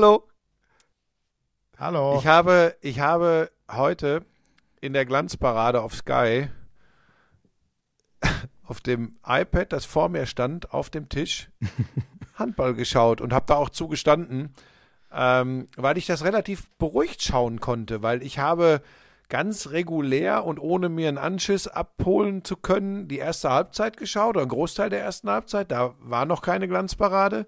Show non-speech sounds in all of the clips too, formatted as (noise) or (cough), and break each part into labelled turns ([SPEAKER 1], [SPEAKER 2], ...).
[SPEAKER 1] Hallo.
[SPEAKER 2] Hallo.
[SPEAKER 1] Ich habe, ich habe heute in der Glanzparade auf Sky (laughs) auf dem iPad, das vor mir stand, auf dem Tisch, (laughs) Handball geschaut und habe da auch zugestanden, ähm, weil ich das relativ beruhigt schauen konnte, weil ich habe ganz regulär und ohne mir einen Anschiss abholen zu können, die erste Halbzeit geschaut oder einen Großteil der ersten Halbzeit. Da war noch keine Glanzparade.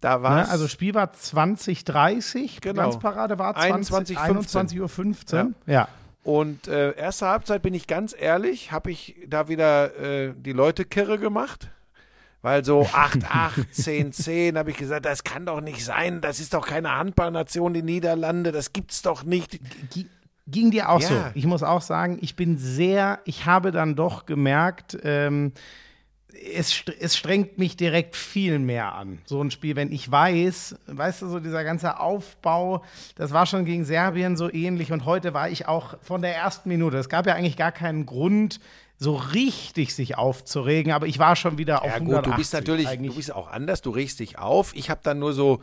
[SPEAKER 1] Da war
[SPEAKER 2] ne, also Spiel war 2030,
[SPEAKER 1] genau.
[SPEAKER 2] Glanzparade war
[SPEAKER 1] 20,
[SPEAKER 2] 21 Uhr 15. Ja. ja.
[SPEAKER 1] Und äh, erste Halbzeit bin ich ganz ehrlich, habe ich da wieder äh, die Leute kirre gemacht. Weil so 8-8, 10-10 habe ich gesagt, das kann doch nicht sein. Das ist doch keine Handballnation, die Niederlande. Das gibt's doch nicht.
[SPEAKER 2] G ging dir auch ja. so. Ich muss auch sagen, ich bin sehr, ich habe dann doch gemerkt, ähm, es, es strengt mich direkt viel mehr an, so ein Spiel, wenn ich weiß, weißt du, so dieser ganze Aufbau, das war schon gegen Serbien so ähnlich und heute war ich auch von der ersten Minute, es gab ja eigentlich gar keinen Grund, so richtig sich aufzuregen, aber ich war schon wieder auf ja, gut,
[SPEAKER 1] du bist natürlich, eigentlich. du bist auch anders, du regst dich auf. Ich habe dann nur so,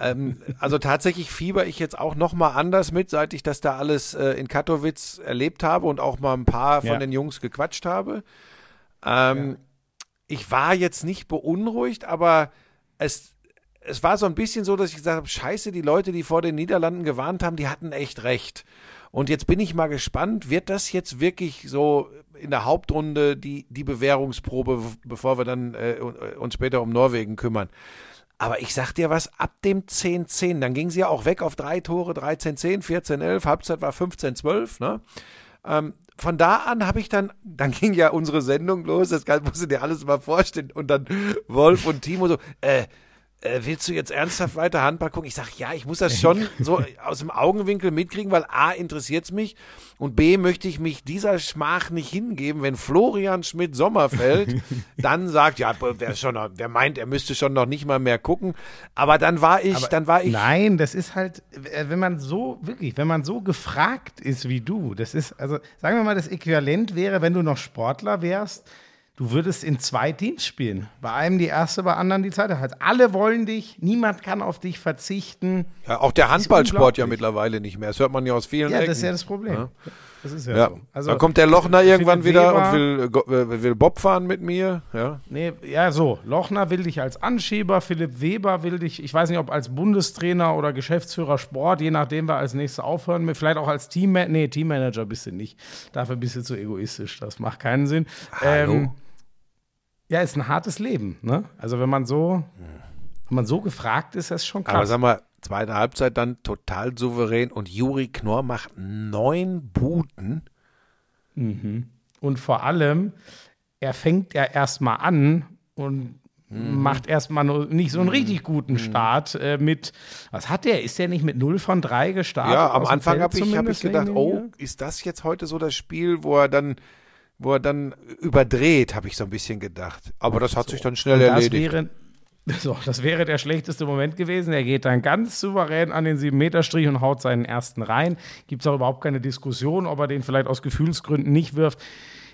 [SPEAKER 1] ähm, also tatsächlich fieber ich jetzt auch noch mal anders mit, seit ich das da alles äh, in Katowice erlebt habe und auch mal ein paar von ja. den Jungs gequatscht habe. Ähm, ja ich war jetzt nicht beunruhigt, aber es, es war so ein bisschen so, dass ich gesagt habe, scheiße, die Leute, die vor den Niederlanden gewarnt haben, die hatten echt recht. Und jetzt bin ich mal gespannt, wird das jetzt wirklich so in der Hauptrunde die, die Bewährungsprobe, bevor wir dann äh, uns später um Norwegen kümmern. Aber ich sag dir was, ab dem 10-10, dann ging sie ja auch weg auf drei Tore, 13-10, 14-11, Halbzeit war 15-12, ne? Ähm, von da an habe ich dann, dann (laughs) ging ja unsere Sendung los, das musst du dir alles mal vorstellen. Und dann Wolf und Timo so, äh, äh, willst du jetzt ernsthaft weiter Handball gucken? Ich sage, ja, ich muss das schon (laughs) so aus dem Augenwinkel mitkriegen, weil A, interessiert es mich und B, möchte ich mich dieser Schmach nicht hingeben, wenn Florian Schmidt-Sommerfeld (laughs) dann sagt, ja, wer, schon, wer meint, er müsste schon noch nicht mal mehr gucken. Aber dann war ich, Aber dann war ich.
[SPEAKER 2] Nein, das ist halt, äh, wenn man so, wirklich, wenn man so gefragt ist wie du, das ist, also sagen wir mal, das Äquivalent wäre, wenn du noch Sportler wärst, Du würdest in zwei Teams spielen. Bei einem die erste, bei anderen die zweite Halbzeit. Alle wollen dich, niemand kann auf dich verzichten.
[SPEAKER 1] Ja, auch der Handballsport ja mittlerweile nicht mehr. Das hört man ja aus vielen
[SPEAKER 2] Ja,
[SPEAKER 1] Ecken.
[SPEAKER 2] das ist ja das Problem. Ja.
[SPEAKER 1] Das ist ja, ja. so. Also, da kommt der Lochner irgendwann wieder Weber, und will, äh, will Bob fahren mit mir. Ja.
[SPEAKER 2] Nee, ja, so. Lochner will dich als Anschieber, Philipp Weber will dich, ich weiß nicht, ob als Bundestrainer oder Geschäftsführer Sport, je nachdem wir als nächstes aufhören, vielleicht auch als Teammanager. Nee, Teammanager bist du nicht. Dafür bist du zu egoistisch. Das macht keinen Sinn. Hallo. Ähm, ja, ist ein hartes Leben. Ne? Also wenn man so, wenn man so gefragt ist, ist das schon krass.
[SPEAKER 1] Aber sag mal, zweite Halbzeit dann total souverän und Juri Knorr macht neun Buten.
[SPEAKER 2] Mhm. Und vor allem, er fängt ja erstmal an und mhm. macht erstmal nicht so einen mhm. richtig guten mhm. Start äh, mit, was hat der? Ist der nicht mit 0 von 3 gestartet?
[SPEAKER 1] Ja, am Anfang habe ich, hab ich gedacht, oh, ist das jetzt heute so das Spiel, wo er dann wo er dann überdreht, habe ich so ein bisschen gedacht. Aber das hat so. sich dann schnell das erledigt.
[SPEAKER 2] Wäre, so, das wäre der schlechteste Moment gewesen. Er geht dann ganz souverän an den 7-Meter-Strich und haut seinen ersten rein. Gibt es auch überhaupt keine Diskussion, ob er den vielleicht aus Gefühlsgründen nicht wirft.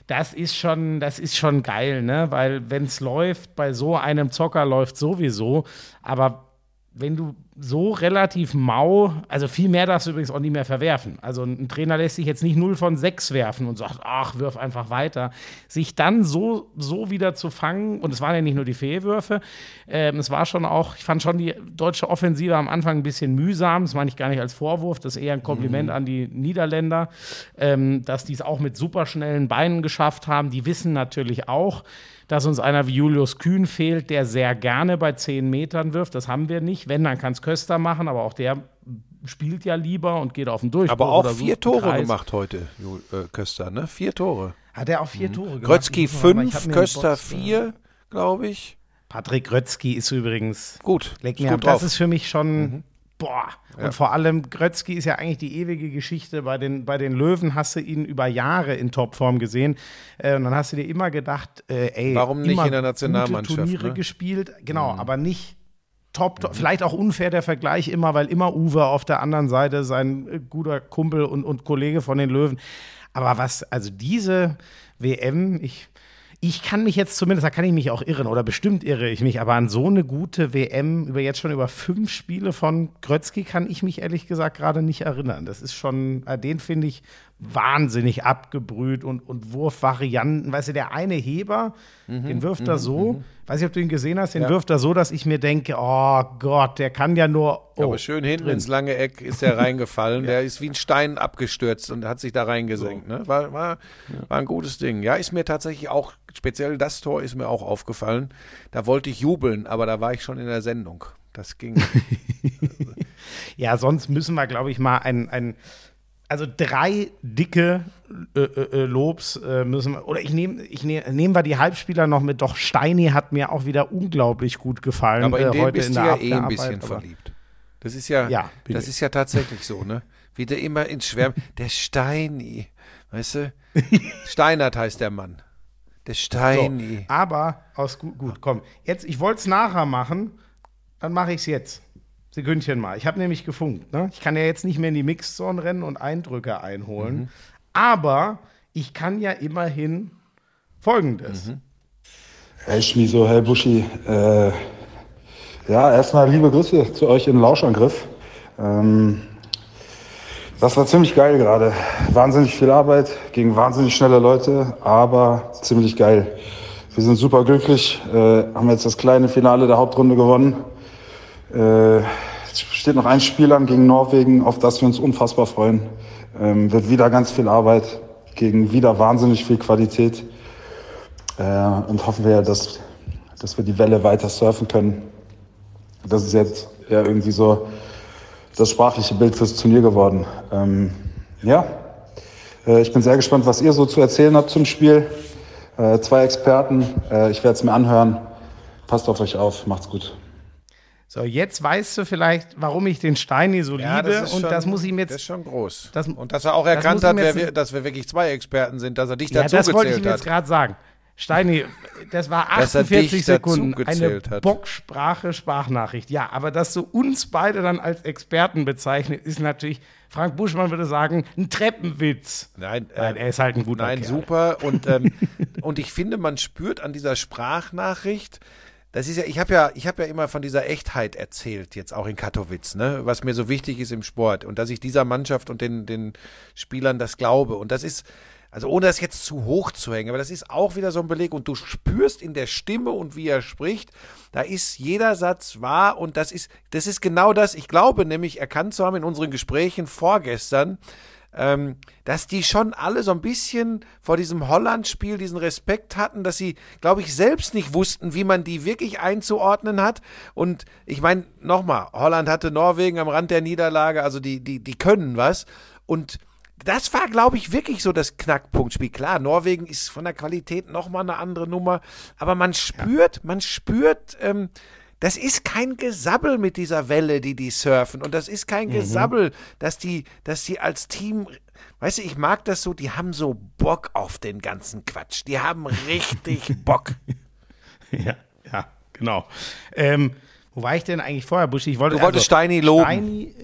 [SPEAKER 2] Das ist schon, das ist schon geil, ne? Weil wenn es läuft, bei so einem Zocker läuft sowieso. Aber wenn du so relativ mau, also viel mehr darfst du übrigens auch nicht mehr verwerfen. Also ein Trainer lässt sich jetzt nicht 0 von 6 werfen und sagt, ach, wirf einfach weiter. Sich dann so, so wieder zu fangen, und es waren ja nicht nur die Fehlwürfe, äh, es war schon auch, ich fand schon die deutsche Offensive am Anfang ein bisschen mühsam, das meine ich gar nicht als Vorwurf, das ist eher ein Kompliment mhm. an die Niederländer, ähm, dass die es auch mit superschnellen Beinen geschafft haben. Die wissen natürlich auch, dass uns einer wie Julius Kühn fehlt, der sehr gerne bei 10 Metern wirft. Das haben wir nicht. Wenn, dann kann es Köster machen, aber auch der spielt ja lieber und geht auf den Durchbruch.
[SPEAKER 1] Aber auch vier Tore gemacht heute, äh, Köster, ne? Vier Tore.
[SPEAKER 2] Hat er auch vier mhm. Tore gemacht?
[SPEAKER 1] Grötzky fünf, Köster vier, glaube ich.
[SPEAKER 2] Patrick Grötzky ist übrigens
[SPEAKER 1] gut.
[SPEAKER 2] Leck mir gut das ist für mich schon mhm. Boah. Ja. Und vor allem Grötzky ist ja eigentlich die ewige Geschichte. Bei den, bei den Löwen hast du ihn über Jahre in Topform gesehen. Äh, und dann hast du dir immer gedacht, äh, ey,
[SPEAKER 1] warum nicht in der Nationalmannschaft?
[SPEAKER 2] Turniere ne? gespielt, genau, mhm. aber nicht top, top. Vielleicht auch unfair der Vergleich immer, weil immer Uwe auf der anderen Seite sein äh, guter Kumpel und, und Kollege von den Löwen. Aber was, also diese WM, ich ich kann mich jetzt zumindest, da kann ich mich auch irren oder bestimmt irre ich mich, aber an so eine gute WM über jetzt schon über fünf Spiele von Grötzky kann ich mich ehrlich gesagt gerade nicht erinnern. Das ist schon, äh, den finde ich wahnsinnig abgebrüht und, und Wurfvarianten. Weißt du, der eine Heber, mhm, den wirft er mhm, so, mhm. weiß ich, ob du ihn gesehen hast, den ja. wirft er so, dass ich mir denke, oh Gott, der kann ja nur. Oh,
[SPEAKER 1] Aber schön hinten drin. ins lange Eck ist der (laughs) reingefallen. ja. Der ist wie ein Stein abgestürzt und hat sich da reingesenkt. So. Ne? War, war, war ein gutes Ding. Ja, ist mir tatsächlich auch, speziell das Tor ist mir auch aufgefallen. Da wollte ich jubeln, aber da war ich schon in der Sendung. Das ging. (laughs)
[SPEAKER 2] ja, sonst müssen wir, glaube ich, mal ein, ein also drei dicke äh, äh, äh, Lobs äh, müssen wir, oder ich nehme ich nehm, nehmen wir die Halbspieler noch mit. Doch Steini hat mir auch wieder unglaublich gut gefallen.
[SPEAKER 1] Aber in äh, den heute bist in du ja eh ein bisschen verliebt. Das ist ja, ja das ist ja tatsächlich so, ne? Wie der immer ins Schwärmen. Der Steini, weißt du? (laughs) Steinert heißt der Mann. Der Steini.
[SPEAKER 2] So, aber aus gut, gut, komm. Jetzt, ich wollte es nachher machen, dann mache ich es jetzt. Sekündchen mal. Ich habe nämlich gefunkt. Ne? Ich kann ja jetzt nicht mehr in die Mixzone rennen und Eindrücke einholen. Mhm. Aber ich kann ja immerhin Folgendes. Mhm.
[SPEAKER 3] Hey Schmiso, hey Buschi. Äh, ja, erstmal liebe Grüße zu euch in Lauschangriff. Ähm, das war ziemlich geil gerade. Wahnsinnig viel Arbeit gegen wahnsinnig schnelle Leute, aber ziemlich geil. Wir sind super glücklich, äh, haben jetzt das kleine Finale der Hauptrunde gewonnen. Äh, es steht noch ein Spiel an gegen Norwegen, auf das wir uns unfassbar freuen. Ähm, wird wieder ganz viel Arbeit, gegen wieder wahnsinnig viel Qualität. Äh, und hoffen wir, dass, dass wir die Welle weiter surfen können. Das ist jetzt ja irgendwie so das sprachliche Bild fürs Turnier geworden. Ähm, ja, äh, ich bin sehr gespannt, was ihr so zu erzählen habt zum Spiel. Äh, zwei Experten, äh, ich werde es mir anhören. Passt auf euch auf, macht's gut.
[SPEAKER 2] So, jetzt weißt du vielleicht, warum ich den Steini so ja, liebe. Das und schon, das muss ihm jetzt.
[SPEAKER 1] Das ist schon groß. Das, und dass er auch erkannt hat, wir, dass wir wirklich zwei Experten sind, dass er dich ja, dazu
[SPEAKER 2] das wollte ich ihm jetzt gerade sagen. Steini, das war 48 Sekunden. Eine
[SPEAKER 1] hat.
[SPEAKER 2] Bocksprache, Sprachnachricht. Ja, aber dass du uns beide dann als Experten bezeichnet, ist natürlich, Frank Buschmann würde sagen, ein Treppenwitz.
[SPEAKER 1] Nein, äh, nein er ist halt ein guter Nein, Kerl. super. Und, ähm, (laughs) und ich finde, man spürt an dieser Sprachnachricht, das ist ja, ich habe ja, ich habe ja immer von dieser Echtheit erzählt, jetzt auch in Katowice, ne, was mir so wichtig ist im Sport und dass ich dieser Mannschaft und den, den Spielern das glaube. Und das ist, also ohne das jetzt zu hoch zu hängen, aber das ist auch wieder so ein Beleg und du spürst in der Stimme und wie er spricht, da ist jeder Satz wahr und das ist, das ist genau das. Ich glaube nämlich erkannt zu haben in unseren Gesprächen vorgestern, ähm, dass die schon alle so ein bisschen vor diesem Holland-Spiel diesen Respekt hatten, dass sie, glaube ich, selbst nicht wussten, wie man die wirklich einzuordnen hat. Und ich meine, nochmal, Holland hatte Norwegen am Rand der Niederlage, also die, die, die können was. Und das war, glaube ich, wirklich so das Knackpunktspiel. Klar, Norwegen ist von der Qualität nochmal eine andere Nummer, aber man spürt, ja. man spürt, ähm, das ist kein Gesabbel mit dieser Welle, die die surfen. Und das ist kein mhm. Gesabbel, dass die, dass die als Team, weißt du, ich mag das so, die haben so Bock auf den ganzen Quatsch. Die haben richtig (laughs) Bock.
[SPEAKER 2] ja, ja, genau. Ähm, wo war ich denn eigentlich vorher, Buschi? Ich wollte,
[SPEAKER 1] du wolltest also, Steini loben. Steini,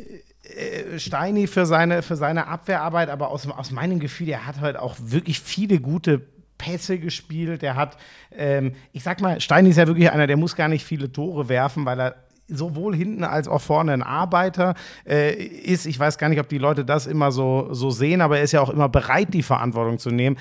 [SPEAKER 2] äh, Steini für seine, für seine Abwehrarbeit, aber aus, aus meinem Gefühl, er hat halt auch wirklich viele gute Pässe gespielt. Der hat, ähm, ich sag mal, Stein ist ja wirklich einer, der muss gar nicht viele Tore werfen, weil er sowohl hinten als auch vorne ein Arbeiter äh, ist. Ich weiß gar nicht, ob die Leute das immer so, so sehen, aber er ist ja auch immer bereit, die Verantwortung zu nehmen.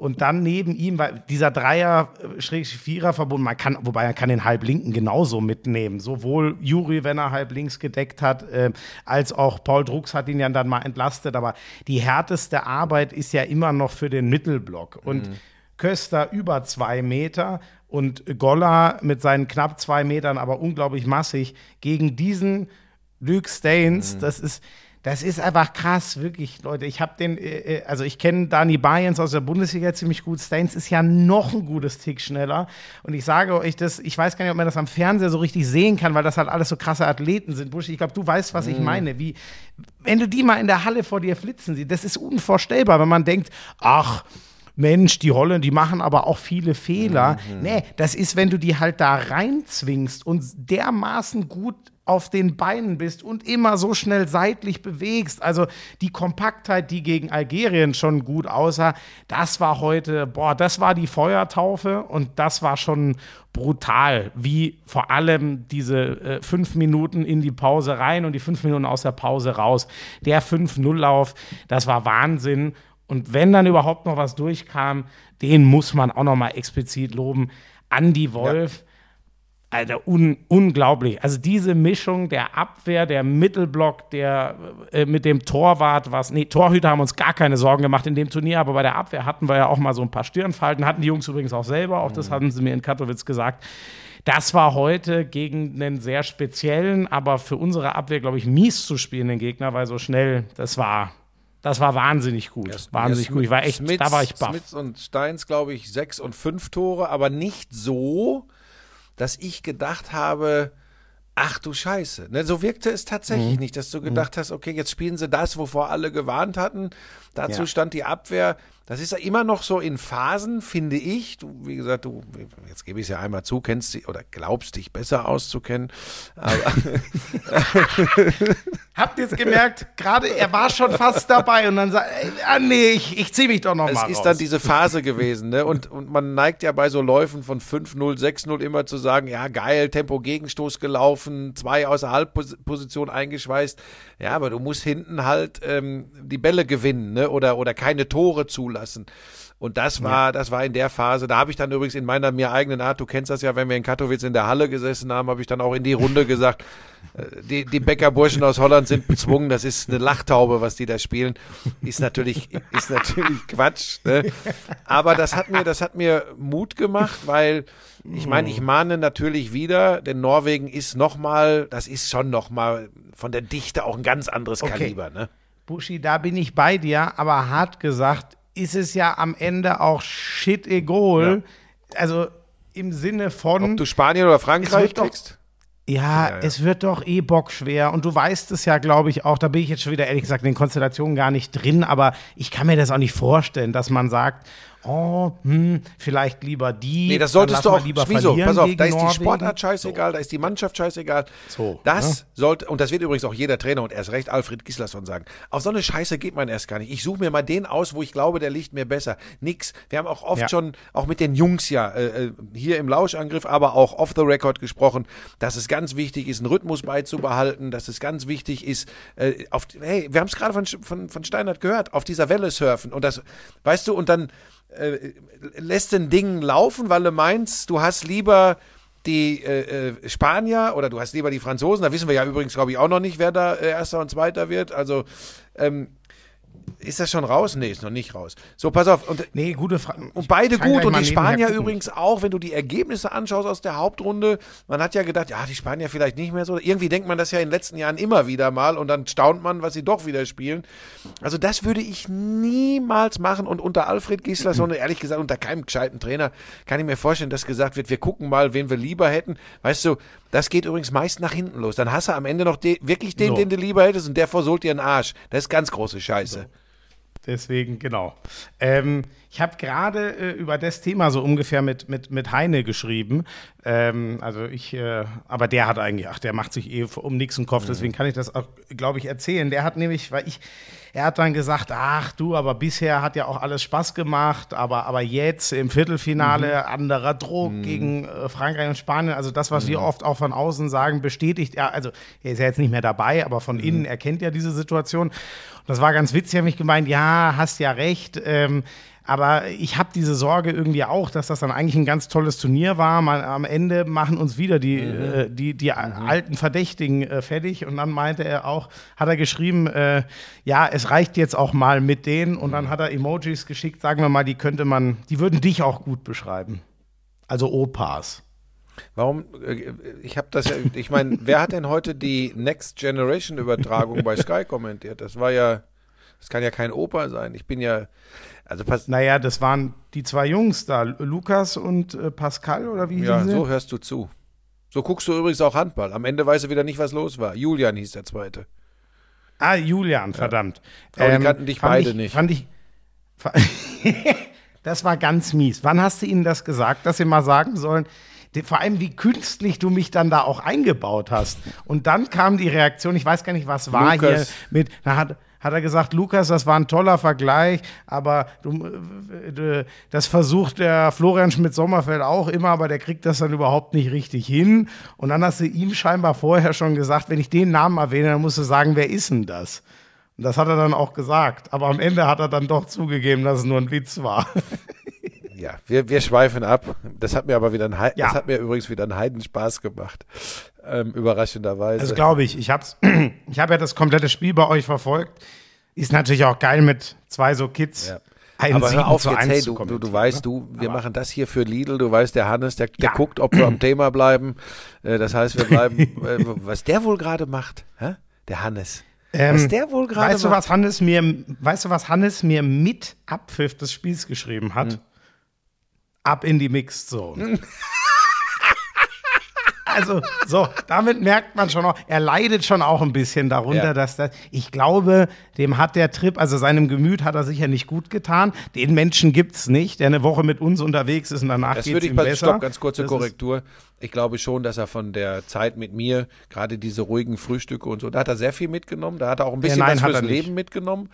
[SPEAKER 2] Und dann neben ihm, weil dieser Dreier, äh, man kann, wobei er kann den Halblinken genauso mitnehmen. Sowohl Juri, wenn er halb links gedeckt hat, äh, als auch Paul Drucks hat ihn ja dann mal entlastet. Aber die härteste Arbeit ist ja immer noch für den Mittelblock. Und mhm. Köster über zwei Meter und Golla mit seinen knapp zwei Metern, aber unglaublich massig gegen diesen Luke Staines. Mhm. Das ist das ist einfach krass, wirklich, Leute. Ich habe den, äh, äh, also ich kenne Dani Bayens aus der Bundesliga ziemlich gut. Staines ist ja noch ein gutes Tick schneller. Und ich sage euch das, ich weiß gar nicht, ob man das am Fernseher so richtig sehen kann, weil das halt alles so krasse Athleten sind. Buschi, ich glaube, du weißt, was ich mhm. meine. Wie, wenn du die mal in der Halle vor dir flitzen siehst, das ist unvorstellbar, wenn man denkt, ach, Mensch, die Holländer, die machen aber auch viele Fehler. Mhm. Nee, das ist, wenn du die halt da reinzwingst und dermaßen gut auf den Beinen bist und immer so schnell seitlich bewegst. Also die Kompaktheit, die gegen Algerien schon gut aussah, das war heute, boah, das war die Feuertaufe und das war schon brutal, wie vor allem diese äh, fünf Minuten in die Pause rein und die fünf Minuten aus der Pause raus. Der 5-0-Lauf, das war Wahnsinn. Und wenn dann überhaupt noch was durchkam, den muss man auch noch mal explizit loben. Andy Wolf. Ja. Alter, un unglaublich. Also diese Mischung der Abwehr, der Mittelblock, der äh, mit dem Torwart, was, nee, Torhüter haben uns gar keine Sorgen gemacht in dem Turnier, aber bei der Abwehr hatten wir ja auch mal so ein paar Stirnfalten, hatten die Jungs übrigens auch selber, auch das mhm. hatten sie mir in Katowice gesagt. Das war heute gegen einen sehr speziellen, aber für unsere Abwehr, glaube ich, mies zu spielenden Gegner, weil so schnell, das war, das war wahnsinnig gut. Ja, wahnsinnig ja, gut. Ich war echt, Smits, da war ich baff.
[SPEAKER 1] Smits und Steins, glaube ich, sechs und fünf Tore, aber nicht so, dass ich gedacht habe, ach du Scheiße. Ne, so wirkte es tatsächlich mhm. nicht, dass du mhm. gedacht hast, okay, jetzt spielen sie das, wovor alle gewarnt hatten. Dazu ja. stand die Abwehr das ist ja immer noch so in Phasen, finde ich. Du, wie gesagt, du, jetzt gebe ich es ja einmal zu, kennst dich oder glaubst dich besser auszukennen. Aber (laughs) (laughs)
[SPEAKER 2] Habt ihr es gemerkt? Gerade er war schon fast dabei und dann sagt, ah nee, ich, ich ziehe mich doch noch
[SPEAKER 1] es
[SPEAKER 2] mal
[SPEAKER 1] Es ist raus. dann diese Phase gewesen, ne? Und, und man neigt ja bei so Läufen von 5-0, 6-0 immer zu sagen, ja geil, Tempo Gegenstoß gelaufen, zwei außer Halbposition eingeschweißt. Ja, aber du musst hinten halt ähm, die Bälle gewinnen, ne? Oder, oder keine Tore zulassen lassen. Und das war, ja. das war in der Phase. Da habe ich dann übrigens in meiner mir eigenen Art, du kennst das ja, wenn wir in Katowice in der Halle gesessen haben, habe ich dann auch in die Runde gesagt, (laughs) äh, die, die Bäckerburschen aus Holland sind bezwungen, das ist eine Lachtaube, was die da spielen. Ist natürlich, ist natürlich Quatsch. Ne? Aber das hat mir, das hat mir Mut gemacht, weil ich meine, ich mahne natürlich wieder, denn Norwegen ist nochmal, das ist schon nochmal von der Dichte auch ein ganz anderes okay. Kaliber. Ne?
[SPEAKER 2] Buschi, da bin ich bei dir, aber hart gesagt, ist es ja am Ende auch shit egal. Ja. Also im Sinne von.
[SPEAKER 1] Ob du Spanien oder Frankreich kriegst?
[SPEAKER 2] Ja, ja, ja, es wird doch eh bockschwer. Und du weißt es ja, glaube ich, auch. Da bin ich jetzt schon wieder ehrlich gesagt in den Konstellationen gar nicht drin. Aber ich kann mir das auch nicht vorstellen, dass man sagt, oh, hm, vielleicht lieber die.
[SPEAKER 1] Nee, das solltest du auch lieber Wieso? Pass auf, da ist die Sportart scheißegal, so. da ist die Mannschaft scheißegal. So, das ne? sollte, und das wird übrigens auch jeder Trainer und erst recht Alfred Gislason sagen. Auf so eine Scheiße geht man erst gar nicht. Ich suche mir mal den aus, wo ich glaube, der liegt mir besser. Nix. Wir haben auch oft ja. schon, auch mit den Jungs ja, äh, äh, hier im Lauschangriff, aber auch off the record gesprochen, dass es ganz wichtig ist, einen Rhythmus beizubehalten, dass es ganz wichtig ist, äh, auf, hey, wir haben es gerade von, von, von Steinert gehört, auf dieser Welle surfen. Und das, weißt du, und dann, äh, lässt den Dingen laufen, weil du meinst, du hast lieber die äh, äh, Spanier oder du hast lieber die Franzosen. Da wissen wir ja übrigens, glaube ich, auch noch nicht, wer da äh, Erster und Zweiter wird. Also ähm, ist das schon raus? Nee, ist noch nicht raus. So, pass auf. Und,
[SPEAKER 2] nee, gute Frage.
[SPEAKER 1] Und beide gut. Und die Spanier übrigens auch, wenn du die Ergebnisse anschaust aus der Hauptrunde. Man hat ja gedacht, ja, die Spanier vielleicht nicht mehr so. Irgendwie denkt man das ja in den letzten Jahren immer wieder mal und dann staunt man, was sie doch wieder spielen. Also, das würde ich niemals machen. Und unter Alfred Gislason, ehrlich gesagt, unter keinem gescheiten Trainer, kann ich mir vorstellen, dass gesagt wird, wir gucken mal, wen wir lieber hätten. Weißt du, das geht übrigens meist nach hinten los. Dann hast du am Ende noch de wirklich den, so. den du lieber hättest und der versohlt dir einen Arsch. Das ist ganz große Scheiße. So.
[SPEAKER 2] Deswegen, genau. Ähm, ich habe gerade äh, über das Thema so ungefähr mit, mit, mit Heine geschrieben. Ähm, also ich, äh, aber der hat eigentlich, ach, der macht sich eh um nichts im Kopf, mhm. deswegen kann ich das auch, glaube ich, erzählen. Der hat nämlich, weil ich, er hat dann gesagt, ach du, aber bisher hat ja auch alles Spaß gemacht, aber, aber jetzt im Viertelfinale mhm. anderer Druck mhm. gegen äh, Frankreich und Spanien, also das, was mhm. wir oft auch von außen sagen, bestätigt er, also er ist ja jetzt nicht mehr dabei, aber von mhm. innen erkennt er diese Situation. Und das war ganz witzig, habe ich gemeint, ja, hast ja recht, ähm, aber ich habe diese Sorge irgendwie auch, dass das dann eigentlich ein ganz tolles Turnier war. Man, am Ende machen uns wieder die, mhm. äh, die, die mhm. alten Verdächtigen äh, fertig. Und dann meinte er auch, hat er geschrieben, äh, ja, es reicht jetzt auch mal mit denen. Und dann mhm. hat er Emojis geschickt, sagen wir mal, die könnte man, die würden dich auch gut beschreiben. Also Opas.
[SPEAKER 1] Warum? Äh, ich habe das ja, ich meine, wer hat denn heute die Next Generation Übertragung bei Sky kommentiert? Das war ja, das kann ja kein Opa sein. Ich bin ja,
[SPEAKER 2] also pass naja, das waren die zwei Jungs da, Lukas und äh, Pascal oder wie
[SPEAKER 1] Ja, so hörst du zu. So guckst du übrigens auch Handball. Am Ende weißt du wieder nicht, was los war. Julian hieß der Zweite.
[SPEAKER 2] Ah, Julian, verdammt.
[SPEAKER 1] Ja. Aber ähm, die kannten dich beide
[SPEAKER 2] ich,
[SPEAKER 1] nicht.
[SPEAKER 2] Fand ich. (laughs) das war ganz mies. Wann hast du ihnen das gesagt, dass sie mal sagen sollen? vor allem wie künstlich du mich dann da auch eingebaut hast. Und dann kam die Reaktion, ich weiß gar nicht, was war
[SPEAKER 1] Lukas.
[SPEAKER 2] hier mit, da hat, hat er gesagt, Lukas, das war ein toller Vergleich, aber du, äh, das versucht der Florian Schmidt-Sommerfeld auch immer, aber der kriegt das dann überhaupt nicht richtig hin. Und dann hast du ihm scheinbar vorher schon gesagt, wenn ich den Namen erwähne, dann musst du sagen, wer ist denn das? Und das hat er dann auch gesagt. Aber am Ende hat er dann doch zugegeben, dass es nur ein Witz war.
[SPEAKER 1] Ja, wir, wir schweifen ab. Das hat mir aber wieder ein He
[SPEAKER 2] Ja.
[SPEAKER 1] das hat mir übrigens wieder einen Heidenspaß gemacht. Ähm, überraschenderweise.
[SPEAKER 2] Das glaube ich. Ich habe (clears throat) ich hab ja das komplette Spiel bei euch verfolgt. Ist natürlich auch geil mit zwei so Kids.
[SPEAKER 1] Ja.
[SPEAKER 2] Ein
[SPEAKER 1] aber hör auf jetzt, hey, du, du, du weißt,
[SPEAKER 2] ne?
[SPEAKER 1] du, wir
[SPEAKER 2] Aber-
[SPEAKER 1] machen das hier für Lidl, du weißt, der Hannes, der, der
[SPEAKER 2] Ja.
[SPEAKER 1] guckt, ob wir am (clears throat) Thema bleiben. Äh, das heißt, wir bleiben, äh, was der wohl gerade macht, hä? der Hannes.
[SPEAKER 2] Ähm,
[SPEAKER 1] was der wohl gerade
[SPEAKER 2] weißt du,
[SPEAKER 1] macht.
[SPEAKER 2] was Hannes mir, weißt du, was Hannes mir mit Abpfiff des Spiels geschrieben hat?
[SPEAKER 1] Hm.
[SPEAKER 2] Ab in die Mixed Zone. (laughs) Also, so, damit merkt man schon auch, er leidet schon auch ein bisschen darunter,
[SPEAKER 1] Ja.
[SPEAKER 2] dass das, ich glaube, dem hat der Trip, also seinem Gemüt hat er sicher nicht gut getan. Den Menschen gibt's nicht, der eine Woche mit uns unterwegs ist und danach
[SPEAKER 1] Das
[SPEAKER 2] geht's
[SPEAKER 1] würde ich
[SPEAKER 2] ihm besser.
[SPEAKER 1] Stopp, ganz kurze
[SPEAKER 2] Das ist-
[SPEAKER 1] Korrektur. Ich glaube schon, dass er von der Zeit mit mir, gerade diese ruhigen Frühstücke und so, da hat er sehr viel mitgenommen. Da hat er auch ein bisschen
[SPEAKER 2] nein,
[SPEAKER 1] was fürs. Leben mitgenommen.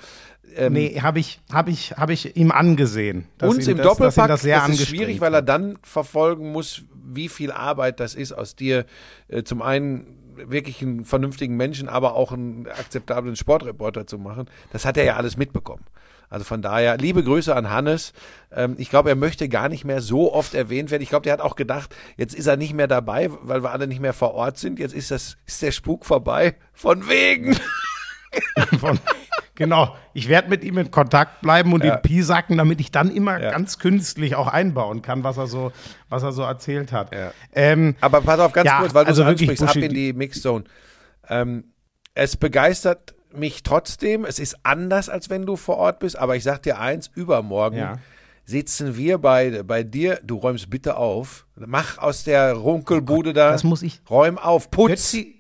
[SPEAKER 2] Nee, habe ich, hab ich, hab ich ihm angesehen.
[SPEAKER 1] Uns
[SPEAKER 2] ihm
[SPEAKER 1] im
[SPEAKER 2] das,
[SPEAKER 1] Doppelpack,
[SPEAKER 2] das
[SPEAKER 1] das,
[SPEAKER 2] sehr
[SPEAKER 1] ist schwierig, weil er dann verfolgen muss, wie viel Arbeit das ist, aus dir äh, zum einen wirklich einen vernünftigen Menschen, aber auch einen akzeptablen Sportreporter zu machen. Das hat er ja alles mitbekommen. Also von daher, liebe Grüße an Hannes. Ähm, ich glaube, er möchte gar nicht mehr so oft erwähnt werden. Ich glaube, der hat auch gedacht, jetzt ist er nicht mehr dabei, weil wir alle nicht mehr vor Ort sind. Jetzt ist das, ist der Spuk vorbei. Von wegen. (laughs)
[SPEAKER 2] Von, genau, ich werde mit ihm in Kontakt bleiben und
[SPEAKER 1] Ja.
[SPEAKER 2] ihn piesacken, damit ich dann immer
[SPEAKER 1] Ja.
[SPEAKER 2] ganz künstlich auch einbauen kann, was er so, was er so erzählt hat.
[SPEAKER 1] Ja.
[SPEAKER 2] Ähm,
[SPEAKER 1] Aber pass auf, ganz kurz, weil du
[SPEAKER 2] also
[SPEAKER 1] ansprichst, ab
[SPEAKER 2] Buschi,
[SPEAKER 1] in die Mixzone. Ähm, es begeistert mich trotzdem. Es ist anders, als wenn du vor Ort bist. Aber ich sag dir eins, übermorgen
[SPEAKER 2] Ja.
[SPEAKER 1] sitzen wir beide bei dir. Du räumst bitte auf. Mach aus der Runkelbude da.
[SPEAKER 2] das muss ich.
[SPEAKER 1] Räum auf. Putz.
[SPEAKER 2] Götzi,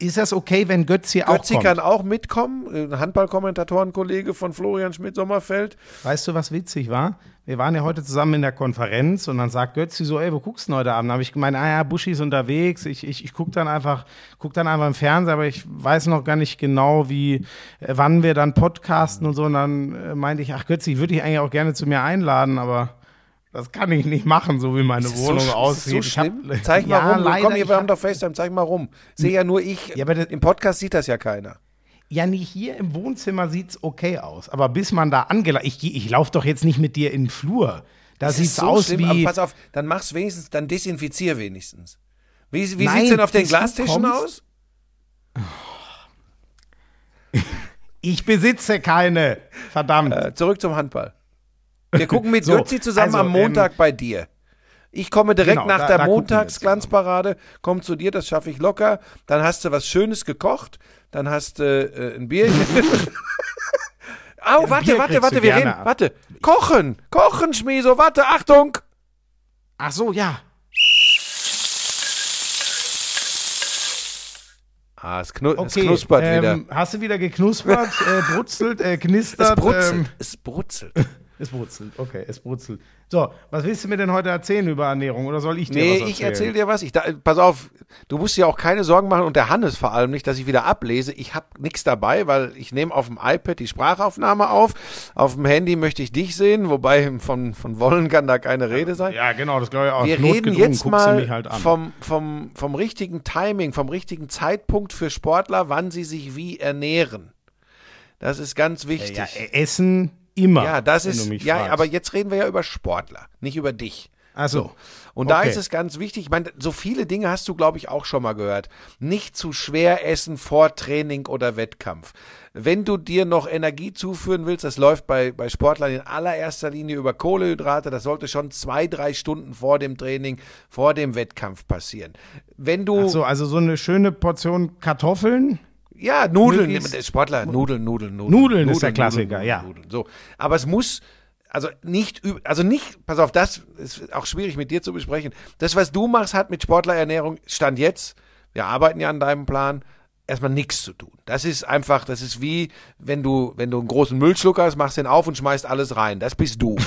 [SPEAKER 2] ist das okay, wenn Götzi auch
[SPEAKER 1] Götzi
[SPEAKER 2] kommt?
[SPEAKER 1] kann auch mitkommen. Handballkommentatorenkollege von Florian Schmidt-Sommerfeld.
[SPEAKER 2] Weißt du, was witzig war? Wir waren ja heute zusammen in der Konferenz und dann sagt Götzi so, ey, wo guckst du denn heute Abend? Da habe ich gemeint, ah ja, Buschi ist unterwegs. Ich, ich, ich gucke dann einfach, guck dann einfach im Fernsehen, aber ich weiß noch gar nicht genau, wie, äh, wann wir dann podcasten und so. Und dann äh, meinte ich, ach Götzi, würde ich eigentlich auch gerne zu mir einladen, aber das kann ich nicht machen, so wie meine
[SPEAKER 1] Ist es
[SPEAKER 2] Wohnung
[SPEAKER 1] so,
[SPEAKER 2] aussieht.
[SPEAKER 1] Ist es so
[SPEAKER 2] hab-
[SPEAKER 1] schlimm? (laughs) Zeig mal
[SPEAKER 2] ja,
[SPEAKER 1] rum.
[SPEAKER 2] Leider,
[SPEAKER 1] Komm, hier, wir
[SPEAKER 2] hab-
[SPEAKER 1] haben doch FaceTime. Zeig mal rum. Sehe ja nur ich.
[SPEAKER 2] Ja, aber das-
[SPEAKER 1] Im Podcast sieht das ja keiner.
[SPEAKER 2] Ja, nee, hier im Wohnzimmer sieht's okay aus. Aber bis man da angeladen, ich, ich laufe doch jetzt nicht mit dir in den Flur. Da
[SPEAKER 1] Das
[SPEAKER 2] sieht's
[SPEAKER 1] ist so
[SPEAKER 2] aus
[SPEAKER 1] schlimm,
[SPEAKER 2] wie.
[SPEAKER 1] pass auf, dann mach's wenigstens, dann desinfizier wenigstens. Wie, wie
[SPEAKER 2] Nein,
[SPEAKER 1] sieht's denn auf den Glastischen aus? (laughs)
[SPEAKER 2] Ich besitze keine. Verdammt.
[SPEAKER 1] Äh, zurück zum Handball. Wir gucken mit (laughs)
[SPEAKER 2] So,
[SPEAKER 1] Götzi zusammen
[SPEAKER 2] also,
[SPEAKER 1] am Montag bei dir. Ich komme direkt
[SPEAKER 2] Genau,
[SPEAKER 1] nach
[SPEAKER 2] da-
[SPEAKER 1] der
[SPEAKER 2] da wir
[SPEAKER 1] Montagsglanzparade, komm zu dir, das schaffe ich locker. Dann hast du was Schönes gekocht, dann hast du äh, ein Bierchen. (laughs) Au, warte,
[SPEAKER 2] Bier
[SPEAKER 1] warte, warte,
[SPEAKER 2] du
[SPEAKER 1] wir reden. Warte. Kochen, kochen, Schmieso, warte, Achtung.
[SPEAKER 2] Ach so, ja.
[SPEAKER 1] Ah, es, knu es
[SPEAKER 2] Okay.
[SPEAKER 1] knuspert
[SPEAKER 2] ähm,
[SPEAKER 1] wieder.
[SPEAKER 2] Hast du wieder geknuspert, äh, brutzelt, äh, (laughs) knistert?
[SPEAKER 1] Es brutzelt,
[SPEAKER 2] Ähm,
[SPEAKER 1] es brutzelt.
[SPEAKER 2] Es brutzelt, okay, es brutzelt. So, was willst du mir denn heute erzählen über Ernährung? Oder soll ich dir
[SPEAKER 1] Nee,
[SPEAKER 2] was erzählen?
[SPEAKER 1] ich erzähl dir was. Ich, da, pass auf, du musst dir auch keine Sorgen machen und der Hannes vor allem nicht, dass ich wieder ablese. Ich habe nichts dabei, weil ich nehme auf dem iPad die Sprachaufnahme auf. Auf dem Handy möchte ich dich sehen, wobei von, von wollen kann da keine Rede sein.
[SPEAKER 2] Ja, genau, das glaube ich auch.
[SPEAKER 1] Wir reden jetzt mal
[SPEAKER 2] halt
[SPEAKER 1] vom, vom, vom richtigen Timing, vom richtigen Zeitpunkt für Sportler, wann sie sich wie ernähren. Das ist ganz wichtig.
[SPEAKER 2] ja, äh, Essen immer.
[SPEAKER 1] Ja, das ist, ja,
[SPEAKER 2] fragst.
[SPEAKER 1] aber jetzt reden wir ja über Sportler, nicht über dich.
[SPEAKER 2] Ach so.
[SPEAKER 1] Und da
[SPEAKER 2] Okay.
[SPEAKER 1] ist es ganz wichtig, ich meine, so viele Dinge hast du, glaube ich, auch schon mal gehört. Nicht zu schwer essen vor Training oder Wettkampf. Wenn du dir noch Energie zuführen willst, das läuft bei, bei Sportlern in allererster Linie über Kohlehydrate, das sollte schon zwei, drei Stunden vor dem Training, vor dem Wettkampf passieren. Wenn du,
[SPEAKER 2] Ach so, also so eine schöne Portion Kartoffeln.
[SPEAKER 1] Ja, Nudeln,
[SPEAKER 2] Möglichst-
[SPEAKER 1] Sportler, Nudeln, Nudeln, Nudeln.
[SPEAKER 2] Nudeln ist der Klassiker, ja.
[SPEAKER 1] Nudeln, so. Aber es muss, also nicht, also nicht, pass auf, das ist auch schwierig mit dir zu besprechen. Das, was du machst, hat mit Sportlerernährung, Stand jetzt, wir arbeiten ja an deinem Plan, erstmal nichts zu tun. Das ist einfach, das ist wie, wenn du, wenn du einen großen Müllschlucker hast, machst den auf und schmeißt alles rein. Das bist du. (laughs)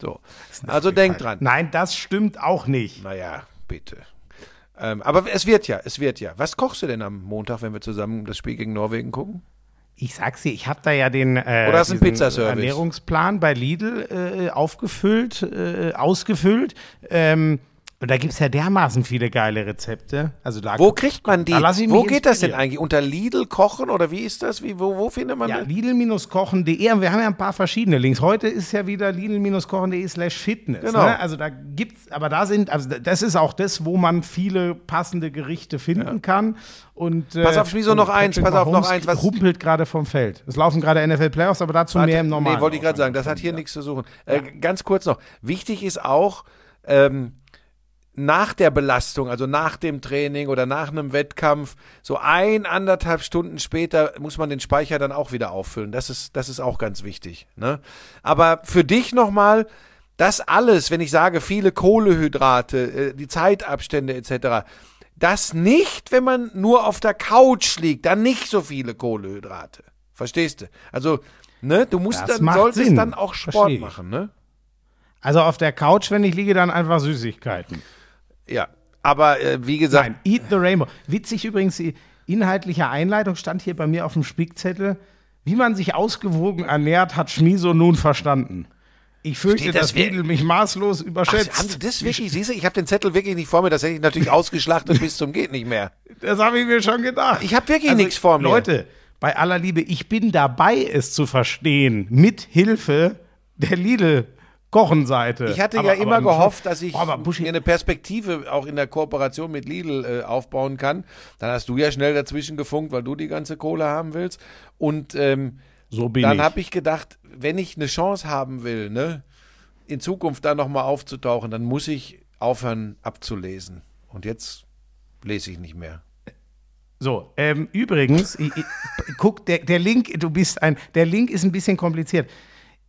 [SPEAKER 1] So. Also denk dran.
[SPEAKER 2] Nein, das stimmt auch nicht.
[SPEAKER 1] Naja, bitte. Ähm, aber es wird ja, es wird ja. Was kochst du denn am Montag, wenn wir zusammen das Spiel gegen Norwegen gucken?
[SPEAKER 2] Ich sag's dir, ich habe da ja den äh,
[SPEAKER 1] Oder?
[SPEAKER 2] Ernährungsplan bei Lidl äh, aufgefüllt, äh, ausgefüllt. Ähm, und da gibt's ja dermaßen viele geile Rezepte. Also da
[SPEAKER 1] Wo kriegt man die?
[SPEAKER 2] Da
[SPEAKER 1] Wo geht das denn eigentlich? Unter Lidl kochen oder wie ist das? Wie, wo, wo findet man
[SPEAKER 2] Ja,
[SPEAKER 1] das?
[SPEAKER 2] Lidl-kochen.de. Wir haben ja ein paar verschiedene Links. Heute ist ja wieder Lidl-kochen.de slash Fitness.
[SPEAKER 1] Genau.
[SPEAKER 2] Ne? Also da gibt's, aber da sind, also das ist auch das, wo man viele passende Gerichte finden kann. Und, äh,
[SPEAKER 1] Pass auf, Schmieso, noch eins, pass auf, noch eins, was-
[SPEAKER 2] humpelt gerade vom Feld. Es laufen gerade NFL-Playoffs, aber dazu mehr im normalen.
[SPEAKER 1] Nee, wollte ich gerade sagen, das hat hier nichts zu suchen. Äh, ganz kurz noch. Wichtig ist auch, ähm, nach der Belastung, also nach dem Training oder nach einem Wettkampf, so ein, anderthalb Stunden später muss man den Speicher dann auch wieder auffüllen. Das ist, das ist auch ganz wichtig. Ne? Aber für dich nochmal, das alles, wenn ich sage, viele Kohlehydrate, äh, die Zeitabstände etc., das nicht, wenn man nur auf der Couch liegt, dann nicht so viele Kohlehydrate. Verstehst du? Also, ne, du musst
[SPEAKER 2] Das
[SPEAKER 1] dann, solltest
[SPEAKER 2] Sinn.
[SPEAKER 1] dann auch Sport machen, ne?
[SPEAKER 2] Also auf der Couch, wenn ich liege, dann einfach Süßigkeiten.
[SPEAKER 1] Ja. Aber äh, wie gesagt,
[SPEAKER 2] Nein, Eat the Rainbow. Witzig übrigens, die inhaltliche Einleitung stand hier bei mir auf dem Spickzettel. Wie man sich ausgewogen ernährt, hat Schmiso nun verstanden. Ich fürchte,
[SPEAKER 1] Steht das
[SPEAKER 2] dass
[SPEAKER 1] wir-
[SPEAKER 2] Lidl mich maßlos
[SPEAKER 1] ach,
[SPEAKER 2] überschätzt.
[SPEAKER 1] haben Sie das wirklich, siehst du, ich habe den Zettel wirklich nicht vor mir, das hätte ich natürlich ausgeschlachtet (laughs) bis zum geht nicht mehr.
[SPEAKER 2] Das habe ich mir schon gedacht.
[SPEAKER 1] Ich habe wirklich nichts vor mir.
[SPEAKER 2] Leute, bei aller Liebe, ich bin dabei, es zu verstehen, mit Hilfe der Lidl-Kochenseite.
[SPEAKER 1] Ich hatte
[SPEAKER 2] Aber-
[SPEAKER 1] ja immer gehofft, dass ich
[SPEAKER 2] Boah,
[SPEAKER 1] mir eine Perspektive auch in der Kooperation mit Lidl äh, aufbauen kann. Dann hast du ja schnell dazwischen gefunkt, weil du die ganze Kohle haben willst. Und ähm,
[SPEAKER 2] so bin
[SPEAKER 1] dann habe ich gedacht, wenn ich eine Chance haben will, ne, in Zukunft da nochmal aufzutauchen, dann muss ich aufhören abzulesen. Und jetzt lese ich nicht mehr.
[SPEAKER 2] So, ähm, übrigens, ich, ich, guck, der, der Link, du bist ein, der Link ist ein bisschen kompliziert.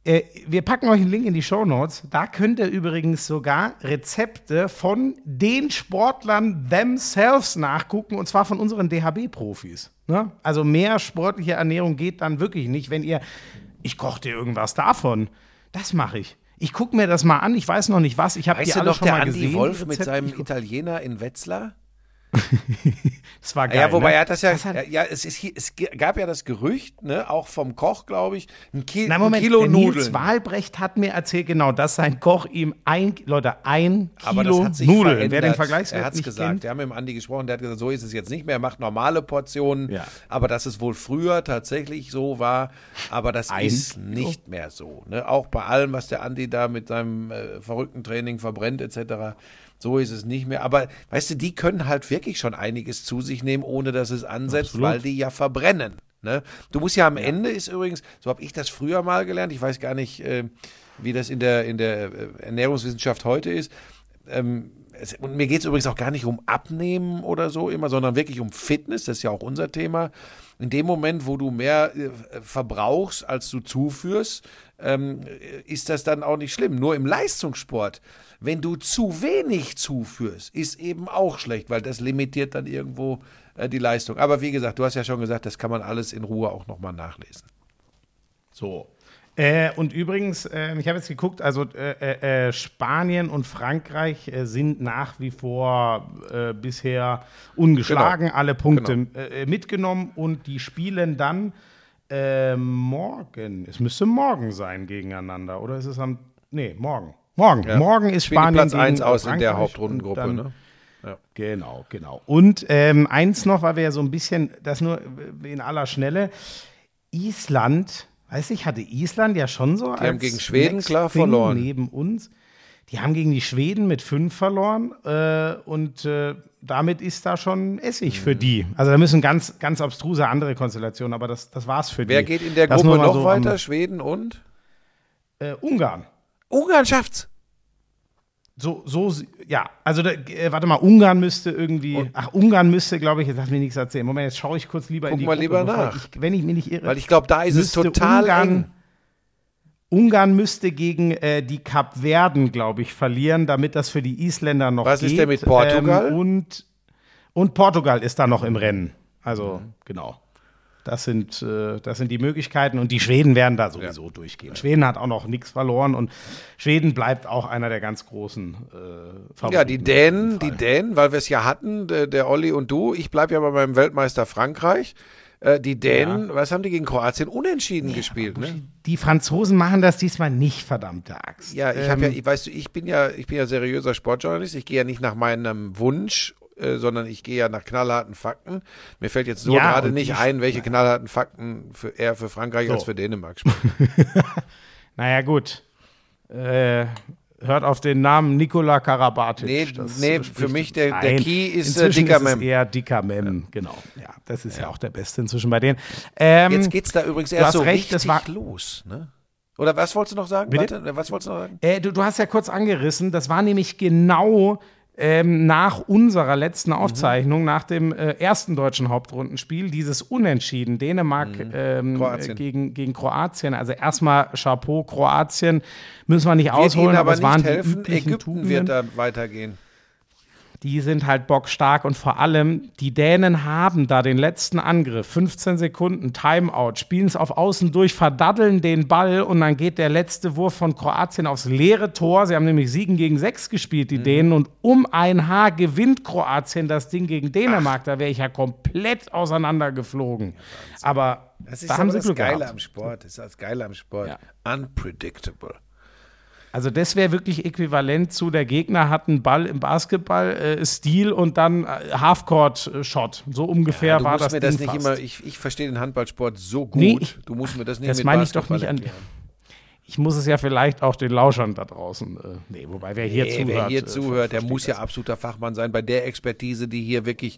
[SPEAKER 2] Äh, wir packen euch einen Link in die Show Notes. Da könnt ihr übrigens sogar Rezepte von den Sportlern themselves nachgucken und zwar von unseren DHB-Profis. Ne? Also mehr sportliche Ernährung geht dann wirklich nicht, wenn ihr, ich koche dir irgendwas davon. Das mache ich. Ich gucke mir das mal an. Ich weiß noch nicht was. Ich habe die alle
[SPEAKER 1] noch,
[SPEAKER 2] schon
[SPEAKER 1] der
[SPEAKER 2] mal
[SPEAKER 1] Andi
[SPEAKER 2] gesehen.
[SPEAKER 1] Wolf mit seinem Italiener in Wetzlar? (laughs)
[SPEAKER 2] Das war geil.
[SPEAKER 1] ja, wobei
[SPEAKER 2] ne?
[SPEAKER 1] er hat das ja,
[SPEAKER 2] Das hat-
[SPEAKER 1] ja, es, ist, es gab ja das Gerücht, ne, auch vom Koch, glaube ich, ein, Ki
[SPEAKER 2] Na
[SPEAKER 1] ein
[SPEAKER 2] Moment,
[SPEAKER 1] Kilo
[SPEAKER 2] der
[SPEAKER 1] Nudeln.
[SPEAKER 2] Nils Wahlbrecht hat mir erzählt, genau, dass sein Koch ihm ein, Leute, ein Kilo Nudeln.
[SPEAKER 1] verändert.
[SPEAKER 2] Wer den Vergleichswert
[SPEAKER 1] Er hat es gesagt.
[SPEAKER 2] kennt,
[SPEAKER 1] Wir haben mit dem Andi gesprochen, der hat gesagt, so ist es jetzt nicht mehr. Er macht normale Portionen.
[SPEAKER 2] Ja.
[SPEAKER 1] Aber dass es wohl früher tatsächlich so war. Aber das
[SPEAKER 2] Ein
[SPEAKER 1] ist
[SPEAKER 2] Kilo.
[SPEAKER 1] nicht mehr so. Ne? Auch bei allem, was der Andi da mit seinem äh, verrückten Training verbrennt etc. So ist es nicht mehr. Aber weißt du, die können halt wirklich schon einiges zu sich nehmen, ohne dass es ansetzt,
[SPEAKER 2] Absolut.
[SPEAKER 1] weil die ja verbrennen. Ne? Du musst ja am Ende ist übrigens, so habe ich das früher mal gelernt, ich weiß gar nicht, äh, wie das in der, in der äh, Ernährungswissenschaft heute ist. Ähm, es, und mir geht es übrigens auch gar nicht um Abnehmen oder so immer, sondern wirklich um Fitness, das ist ja auch unser Thema. In dem Moment, wo du mehr äh, verbrauchst, als du zuführst, ähm, ist das dann auch nicht schlimm. Nur im Leistungssport, wenn du zu wenig zuführst, ist eben auch schlecht, weil das limitiert dann irgendwo äh, die Leistung. Aber wie gesagt, du hast ja schon gesagt, das kann man alles in Ruhe auch nochmal nachlesen.
[SPEAKER 2] So. Äh, und übrigens, äh, ich habe jetzt geguckt, also äh, äh, äh, Spanien und Frankreich äh, sind nach wie vor bisher ungeschlagen,
[SPEAKER 1] Genau.
[SPEAKER 2] alle Punkte äh, mitgenommen und die spielen dann morgen. Es müsste morgen sein gegeneinander, oder ist es am. Nee, morgen. Morgen.
[SPEAKER 1] Ja.
[SPEAKER 2] Morgen ist Spanien
[SPEAKER 1] Platz 1
[SPEAKER 2] gegen,
[SPEAKER 1] aus
[SPEAKER 2] äh,
[SPEAKER 1] in der
[SPEAKER 2] Frankreich
[SPEAKER 1] Hauptrundengruppe.
[SPEAKER 2] und dann-
[SPEAKER 1] Ne?
[SPEAKER 2] Genau, genau. Und ähm, eins noch, weil wir ja so ein bisschen, das nur in aller Schnelle, Island, weiß ich, hatte Island ja schon so. Die
[SPEAKER 1] haben gegen Schweden klar verloren.
[SPEAKER 2] Neben uns. Die haben gegen die Schweden mit fünf verloren äh, und äh, damit ist da schon Essig
[SPEAKER 1] Mhm.
[SPEAKER 2] für die. Also da müssen ganz, ganz abstruse andere Konstellationen, aber das, das war's für
[SPEAKER 1] Wer
[SPEAKER 2] die.
[SPEAKER 1] geht in der
[SPEAKER 2] Das
[SPEAKER 1] Gruppe noch
[SPEAKER 2] so
[SPEAKER 1] weiter? Schweden und?
[SPEAKER 2] Äh, Ungarn.
[SPEAKER 1] Ungarn schafft's.
[SPEAKER 2] So, so, ja, also da, äh, warte mal, Ungarn müsste irgendwie, ach, Ungarn müsste, glaube ich, jetzt lass mir nichts erzählen. Moment, jetzt schaue ich kurz lieber
[SPEAKER 1] Guck
[SPEAKER 2] in die
[SPEAKER 1] mal
[SPEAKER 2] Gruppe,
[SPEAKER 1] lieber nach.
[SPEAKER 2] Ich, wenn ich mich nicht irre.
[SPEAKER 1] Weil ich glaube, da ist es total
[SPEAKER 2] Ungarn,
[SPEAKER 1] eng.
[SPEAKER 2] Ungarn müsste gegen äh, die Kapverden, glaube ich, verlieren, damit das für die Isländer noch
[SPEAKER 1] Was
[SPEAKER 2] geht.
[SPEAKER 1] ist denn mit Portugal?
[SPEAKER 2] Ähm, und, und Portugal ist da noch im Rennen. Also,
[SPEAKER 1] Mhm.
[SPEAKER 2] genau. Das sind, äh, das sind die Möglichkeiten und die Schweden werden da sowieso ja. durchgehen. Schweden hat auch noch nichts verloren und Schweden bleibt auch einer der ganz großen äh,
[SPEAKER 1] Favoriten. Ja, die Dänen, die Dänen, weil wir es ja hatten, der, der Olli und du. Ich bleibe ja bei meinem Weltmeister Frankreich. Äh, die Dänen, ja. was haben die gegen Kroatien unentschieden ja, gespielt? Ne?
[SPEAKER 2] Die Franzosen machen das diesmal nicht, verdammte Axt.
[SPEAKER 1] Ja, ich habe ähm, ja, weißt du, ich bin ja, ich bin ja seriöser Sportjournalist. Ich gehe ja nicht nach meinem Wunsch äh, sondern ich gehe ja nach knallharten Fakten. Mir fällt jetzt so ja, gerade nicht ein, welche knallharten Fakten für, eher für Frankreich so. als für Dänemark sprechen. (laughs)
[SPEAKER 2] naja, gut. Äh, hört auf den Namen Nikola Karabatic.
[SPEAKER 1] Nee, nee für mich der, der Key ist äh, Dicker Mem.
[SPEAKER 2] eher Dicker Mem, ja. genau. Ja, das ist ja. ja. auch der Beste inzwischen bei denen.
[SPEAKER 1] Ähm, Jetzt geht es da übrigens erst so recht, richtig war, los, ne? Oder was wolltest du noch sagen?
[SPEAKER 2] Bitte? Warte, was wolltest du noch sagen? Äh, du, du hast ja kurz angerissen, das war nämlich genau ähm, nach unserer letzten. Aufzeichnung, mhm. nach dem äh, ersten deutschen Hauptrundenspiel, dieses Unentschieden Dänemark mhm. ähm, Gegen, gegen Kroatien. Also erstmal Chapeau, Kroatien müssen wir nicht wird ausholen, aber, aber es waren helfen. die
[SPEAKER 1] Ägypten Tugenden. wird da weitergehen
[SPEAKER 2] die sind halt bockstark und vor allem die Dänen haben da den letzten Angriff, 15 Sekunden Timeout, spielen es auf Außen durch, verdaddeln den Ball und dann geht der letzte Wurf von Kroatien aufs leere Tor. Sie haben nämlich Siegen gegen sechs gespielt, die mhm. Dänen, und um ein Haar gewinnt Kroatien das Ding gegen Dänemark. Ach. Da wäre ich ja komplett auseinandergeflogen. Ja, aber
[SPEAKER 1] das ist da haben sie das Glück Geile gehabt. am Sport. Das ist das Geile am Sport. Ja. Unpredictable.
[SPEAKER 2] Also das wäre wirklich äquivalent zu, der Gegner hat einen Ball im Basketball-Stil äh, und dann äh, Halfcourt-Shot. So ungefähr ja, war das.
[SPEAKER 1] Mir
[SPEAKER 2] das
[SPEAKER 1] nicht immer, ich, ich verstehe den Handballsport so gut. Nee, ich, du musst mir das nicht
[SPEAKER 2] Das meine ich doch nicht an. Ich muss es ja vielleicht auch den Lauschern da draußen. Äh, nee, wobei wer hier nee, zuhört.
[SPEAKER 1] Wer hier äh, zuhört, der muss ja absoluter Fachmann sein. Bei der Expertise, die hier wirklich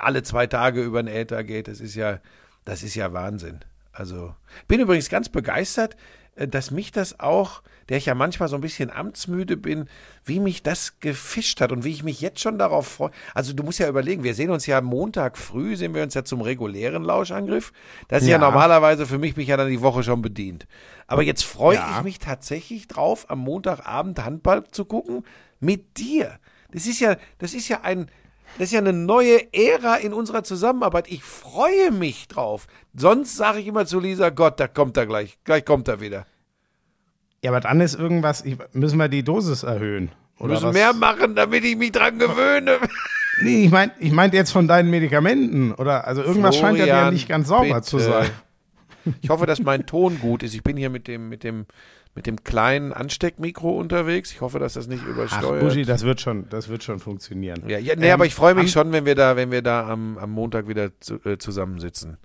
[SPEAKER 1] alle zwei Tage über den Äther geht, das ist ja, das ist ja Wahnsinn. Also, bin übrigens ganz begeistert, dass mich das auch, der ich ja manchmal so ein bisschen amtsmüde bin, wie mich das gefischt hat und wie ich mich jetzt schon darauf freue. Also du musst ja überlegen, wir sehen uns ja Montag früh, sehen wir uns ja zum regulären Lauschangriff. Das ist ja, ja normalerweise für mich mich ja dann die Woche schon bedient. Aber jetzt freue ja. ich mich tatsächlich drauf, am Montagabend Handball zu gucken mit dir. Das ist ja, das ist ja ein, das ist ja eine neue Ära in unserer Zusammenarbeit. Ich freue mich drauf. Sonst sage ich immer zu Lisa, Gott, da kommt er gleich. Gleich kommt er wieder.
[SPEAKER 2] Ja, aber dann ist irgendwas, müssen wir die Dosis erhöhen.
[SPEAKER 1] Oder müssen was? mehr machen, damit ich mich dran gewöhne. (laughs)
[SPEAKER 2] Nee, ich meine ich mein jetzt von deinen Medikamenten. Oder also irgendwas Florian, scheint ja nicht ganz sauber bitte. zu sein.
[SPEAKER 1] Ich hoffe, dass mein Ton gut ist. Ich bin hier mit dem, mit dem mit dem kleinen Ansteckmikro unterwegs. Ich hoffe, dass das nicht übersteuert.
[SPEAKER 2] Ach, Buschi, das wird schon, das wird schon funktionieren.
[SPEAKER 1] Ja, ja nee, ähm, aber ich freue mich schon, wenn wir da, wenn wir da am, am Montag wieder zu, äh, zusammensitzen.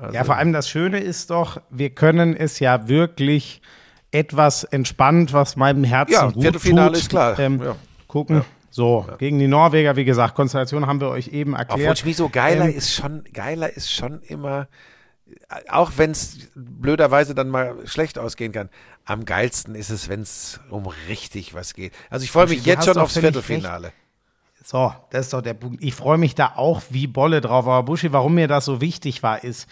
[SPEAKER 2] Also, ja, vor allem das Schöne ist doch, wir können es ja wirklich etwas entspannt, was meinem Herzen ja, gut
[SPEAKER 1] Viertelfinale tut, ist klar.
[SPEAKER 2] Ähm, ja. Gucken. Ja. So, ja. gegen die Norweger, wie gesagt, Konstellation haben wir euch eben erklärt.
[SPEAKER 1] Obwohl so geiler ähm, ist schon, geiler ist schon immer, auch wenn es blöderweise dann mal schlecht ausgehen kann, am geilsten ist es, wenn es um richtig was geht. Also ich freue mich jetzt schon aufs Viertelfinale.
[SPEAKER 2] So, das ist doch der Punkt. Ich freue mich da auch wie Bolle drauf. Aber Buschi, warum mir das so wichtig war, ist,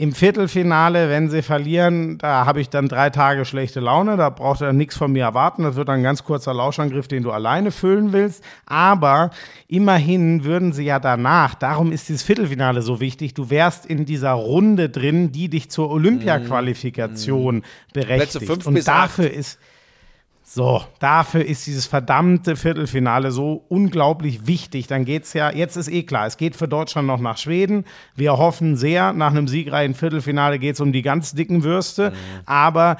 [SPEAKER 2] im Viertelfinale, wenn sie verlieren, da habe ich dann drei Tage schlechte Laune. Da braucht er nichts von mir erwarten. Das wird ein ganz kurzer Lauschangriff, den du alleine füllen willst. Aber immerhin würden sie ja danach, darum ist dieses Viertelfinale so wichtig, du wärst in dieser Runde drin, die dich zur Olympiaqualifikation mhm. berechtigt. Plätze
[SPEAKER 1] fünf
[SPEAKER 2] Und
[SPEAKER 1] bis
[SPEAKER 2] dafür
[SPEAKER 1] acht.
[SPEAKER 2] ist so, dafür ist dieses verdammte Viertelfinale so unglaublich wichtig. Dann geht's ja, jetzt ist eh klar, es geht für Deutschland noch nach Schweden. Wir hoffen sehr, nach einem siegreichen Viertelfinale geht's um die ganz dicken Würste. Mhm. Aber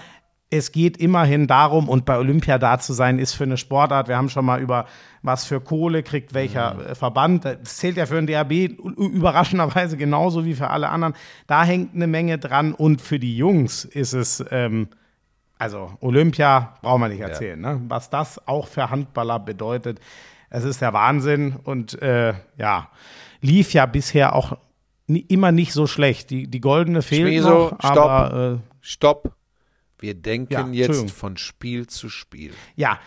[SPEAKER 2] es geht immerhin darum, und bei Olympia da zu sein, ist für eine Sportart, wir haben schon mal über was für Kohle kriegt welcher mhm. Verband. Das zählt ja für den DRB überraschenderweise genauso wie für alle anderen. Da hängt eine Menge dran. Und für die Jungs ist es ähm, also Olympia brauchen wir nicht erzählen, ja. ne? was das auch für Handballer bedeutet. Es ist der Wahnsinn und äh, ja, lief ja bisher auch immer nicht so schlecht. Die, die goldene fehlt Schmieso, noch,
[SPEAKER 1] stopp, aber, äh, stopp. Wir denken ja, jetzt von Spiel zu Spiel.
[SPEAKER 2] Ja,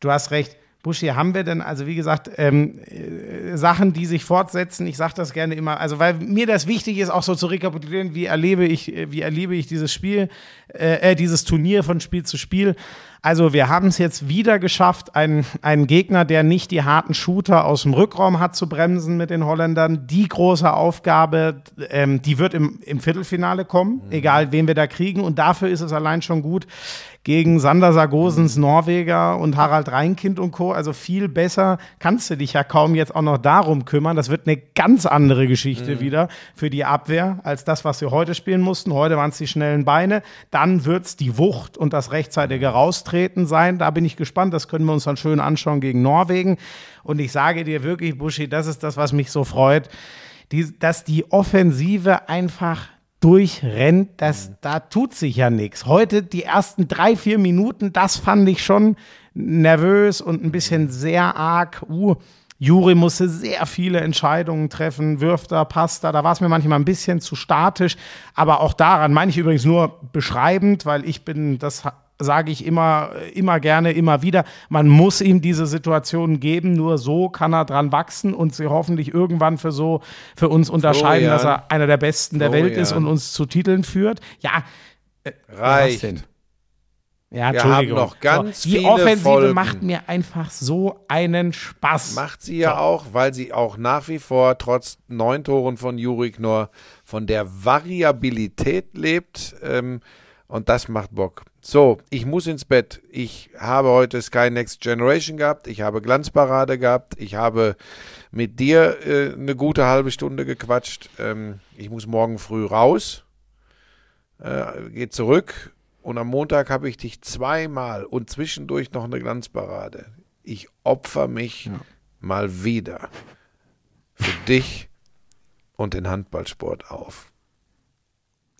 [SPEAKER 2] du hast recht. Buschi, haben wir denn, also wie gesagt, ähm, äh, Sachen, die sich fortsetzen? Ich sage das gerne immer, also weil mir das wichtig ist, auch so zu rekapitulieren, wie erlebe ich, äh, wie erlebe ich dieses Spiel, äh, äh, dieses Turnier von Spiel zu Spiel. Also wir haben es jetzt wieder geschafft, einen, einen Gegner, der nicht die harten Shooter aus dem Rückraum hat, zu bremsen mit den Holländern. Die große Aufgabe, ähm, die wird im, im Viertelfinale kommen, mhm. egal wen wir da kriegen. Und dafür ist es allein schon gut, gegen Sander Sargosens Norweger und Harald Reinkind und Co. Also viel besser kannst du dich ja kaum jetzt auch noch darum kümmern. Das wird eine ganz andere Geschichte mhm. wieder für die Abwehr als das, was wir heute spielen mussten. Heute waren es die schnellen Beine. Dann wird es die Wucht und das rechtzeitige Raustreten sein. Da bin ich gespannt. Das können wir uns dann schön anschauen gegen Norwegen. Und ich sage dir wirklich, Buschi, das ist das, was mich so freut. Die, dass die Offensive einfach durchrennt, das, mhm. da tut sich ja nichts. Heute die ersten drei, vier Minuten, das fand ich schon nervös und ein bisschen sehr arg. Uh, Juri musste sehr viele Entscheidungen treffen, wirft da, passt da. Da war es mir manchmal ein bisschen zu statisch. Aber auch daran meine ich übrigens nur beschreibend, weil ich bin, das sage ich immer, immer gerne, immer wieder. Man muss ihm diese Situation geben. Nur so kann er dran wachsen und sie hoffentlich irgendwann für so für uns unterscheiden, Florian. dass er einer der Besten Florian. der Welt ist und uns zu Titeln führt. Ja,
[SPEAKER 1] äh, reicht.
[SPEAKER 2] Ja, Wir haben
[SPEAKER 1] noch ganz
[SPEAKER 2] so, Die
[SPEAKER 1] viele
[SPEAKER 2] Offensive
[SPEAKER 1] Folgen.
[SPEAKER 2] macht mir einfach so einen Spaß.
[SPEAKER 1] Macht sie ja so. auch, weil sie auch nach wie vor trotz neun Toren von Jurik nur von der Variabilität lebt. Ähm, und das macht Bock. So, ich muss ins Bett. Ich habe heute Sky Next Generation gehabt. Ich habe Glanzparade gehabt. Ich habe mit dir äh, eine gute halbe Stunde gequatscht. Ähm, ich muss morgen früh raus. Äh, geht zurück. Und am Montag habe ich dich zweimal und zwischendurch noch eine Glanzparade. Ich opfer mich ja. mal wieder für dich und den Handballsport auf.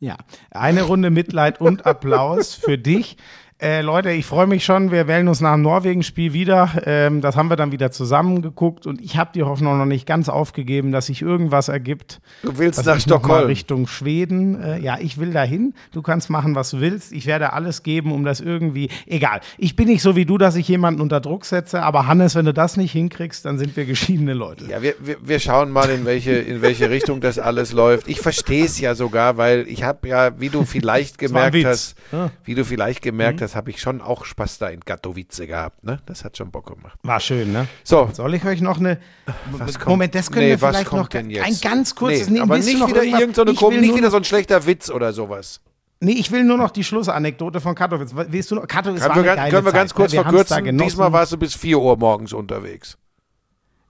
[SPEAKER 2] Ja, eine Runde Mitleid und Applaus für (laughs) dich. Äh, Leute, ich freue mich schon. Wir wählen uns nach dem Norwegen-Spiel wieder. Ähm, das haben wir dann wieder zusammengeguckt und ich habe die Hoffnung noch nicht ganz aufgegeben, dass sich irgendwas ergibt.
[SPEAKER 1] Du willst nach Stockholm.
[SPEAKER 2] Richtung Schweden. Äh, ja, ich will dahin. Du kannst machen, was du willst. Ich werde alles geben, um das irgendwie. Egal. Ich bin nicht so wie du, dass ich jemanden unter Druck setze. Aber Hannes, wenn du das nicht hinkriegst, dann sind wir geschiedene Leute.
[SPEAKER 1] Ja, wir, wir, wir schauen mal, in welche, in welche Richtung das alles läuft. Ich verstehe es ja sogar, weil ich habe ja, wie du vielleicht gemerkt hast, wie du vielleicht gemerkt mhm. hast, das habe ich schon auch Spaß da in Katowice gehabt. Ne? Das hat schon Bock gemacht.
[SPEAKER 2] War schön, ne?
[SPEAKER 1] So.
[SPEAKER 2] Soll ich euch noch eine. Moment, das können nee, wir vielleicht noch ein ganz kurzes.
[SPEAKER 1] Nee, nee, aber nicht wieder irgendeine so nicht wieder so ein schlechter Witz oder sowas.
[SPEAKER 2] Nee, ich will nur noch die Schlussanekdote von Katowice. Willst du noch?
[SPEAKER 1] Katowice können war wir, Können wir ganz kurz ne? wir verkürzen? Diesmal warst du bis 4 Uhr morgens unterwegs.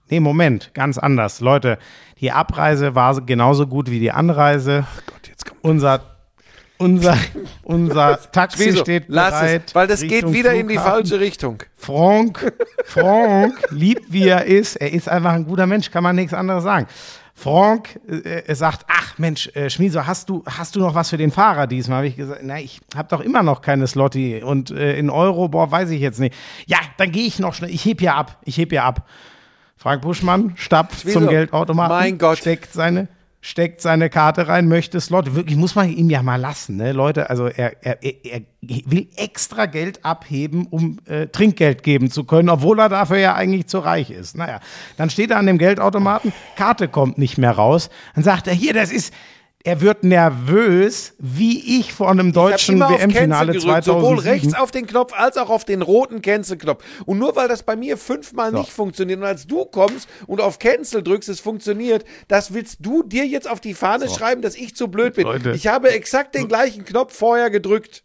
[SPEAKER 2] Nee, Moment, ganz anders. Leute, die Abreise war genauso gut wie die Anreise. Ach Gott, jetzt kommt Unser unser, unser (laughs) Taxi Wieso? steht Lass bereit.
[SPEAKER 1] Es, weil das Richtung geht wieder Flughafen. in die falsche Richtung.
[SPEAKER 2] Frank, Frank, lieb wie er ist, er ist einfach ein guter Mensch, kann man nichts anderes sagen. Frank äh, sagt, ach Mensch, äh, Schmieso, hast du, hast du noch was für den Fahrer diesmal? Habe ich gesagt, na, ich habe doch immer noch keine Slotti und äh, in Euro, boah, weiß ich jetzt nicht. Ja, dann gehe ich noch schnell, ich heb ja ab, ich heb ja ab. Frank Buschmann stapft Schmieso, zum Geldautomaten,
[SPEAKER 1] mein Gott.
[SPEAKER 2] steckt seine steckt seine Karte rein, möchte Slot. Wirklich, muss man ihm ja mal lassen, ne? Leute, also er, er, er will extra Geld abheben, um äh, Trinkgeld geben zu können, obwohl er dafür ja eigentlich zu reich ist. Naja, dann steht er an dem Geldautomaten, Karte kommt nicht mehr raus. Dann sagt er, hier, das ist, er wird nervös, wie ich vor einem deutschen WM-Finale 2007.
[SPEAKER 1] Sowohl rechts auf den Knopf als auch auf den roten Cancel-Knopf. Und nur weil das bei mir fünfmal so. nicht funktioniert und als du kommst und auf Cancel drückst, es funktioniert, das willst du dir jetzt auf die Fahne so. schreiben, dass ich zu blöd bin. Leute. Ich habe exakt den gleichen Knopf vorher gedrückt.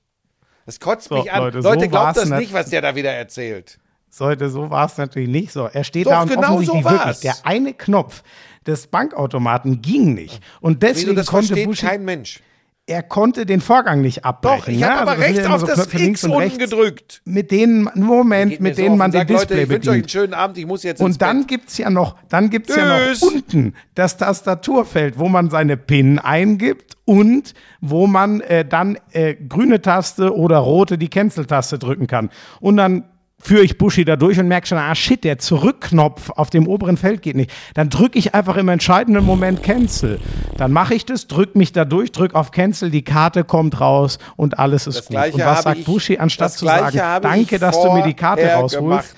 [SPEAKER 1] Das kotzt so, mich an. Leute, Leute glaubt das nicht, was der da wieder erzählt.
[SPEAKER 2] Leute, so war es natürlich nicht so. Er steht Doch, da und genau offensichtlich so wirklich der eine Knopf, des Bankautomaten ging nicht. Und deswegen das konnte
[SPEAKER 1] Bushi, kein Mensch.
[SPEAKER 2] Er konnte den Vorgang nicht abbrechen.
[SPEAKER 1] Doch, ich habe aber also, rechts auf so das X unten gedrückt.
[SPEAKER 2] Mit denen, Moment, mit denen man den Display Leute, ich
[SPEAKER 1] wünsche euch einen schönen Abend, ich muss jetzt
[SPEAKER 2] Und dann Bett. gibt's ja noch, dann gibt's ja noch unten das Tastaturfeld, wo man seine PIN eingibt und wo man äh, dann äh, grüne Taste oder rote die Cancel-Taste drücken kann. Und dann führe ich Buschi da durch und merke schon, ah shit, der Zurückknopf auf dem oberen Feld geht nicht. Dann drücke ich einfach im entscheidenden Moment Cancel. Dann mache ich das, drücke mich da durch, drücke auf Cancel, die Karte kommt raus und alles ist das gut. Und was sagt ich, Buschi, anstatt zu sagen, danke, dass du mir die Karte rausholst?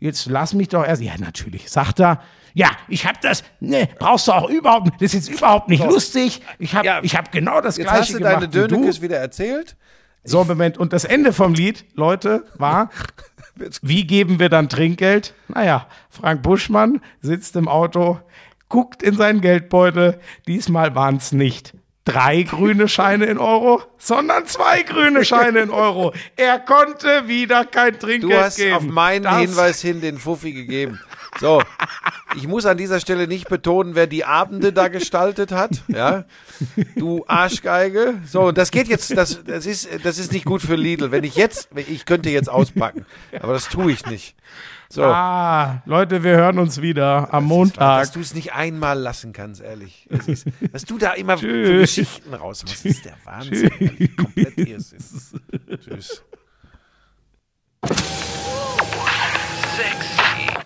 [SPEAKER 2] jetzt lass mich doch erst. Ja, natürlich, sagt er. Ja, ich habe das, ne, brauchst du auch überhaupt, das ist jetzt überhaupt nicht so. lustig. Ich habe
[SPEAKER 1] ja,
[SPEAKER 2] ich hab genau das
[SPEAKER 1] jetzt
[SPEAKER 2] gleiche
[SPEAKER 1] hast du
[SPEAKER 2] gemacht
[SPEAKER 1] deine Dönekes wieder erzählt.
[SPEAKER 2] So, Moment. Und das Ende vom Lied, Leute, war, (laughs) wie geben wir dann Trinkgeld? Naja, Frank Buschmann sitzt im Auto, guckt in seinen Geldbeutel. Diesmal waren es nicht drei grüne Scheine in Euro, sondern zwei grüne Scheine in Euro. Er konnte wieder kein Trinkgeld geben.
[SPEAKER 1] Du hast
[SPEAKER 2] geben.
[SPEAKER 1] auf meinen
[SPEAKER 2] das
[SPEAKER 1] Hinweis hin den Fuffi gegeben. So, ich muss an dieser Stelle nicht betonen, wer die Abende da gestaltet hat. Ja, du Arschgeige. So, das geht jetzt, das, das ist, das ist nicht gut für Lidl. Wenn ich jetzt, ich könnte jetzt auspacken, aber das tue ich nicht. So.
[SPEAKER 2] Ah, Leute, wir hören uns wieder am
[SPEAKER 1] Das
[SPEAKER 2] Montag.
[SPEAKER 1] Ist, dass du es nicht einmal lassen kannst, ehrlich. Das ist, was du da immer Geschichten rausmachst, ist der Wahnsinn. Komplett Irrsinn. Tschüss.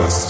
[SPEAKER 4] Lauschangriff,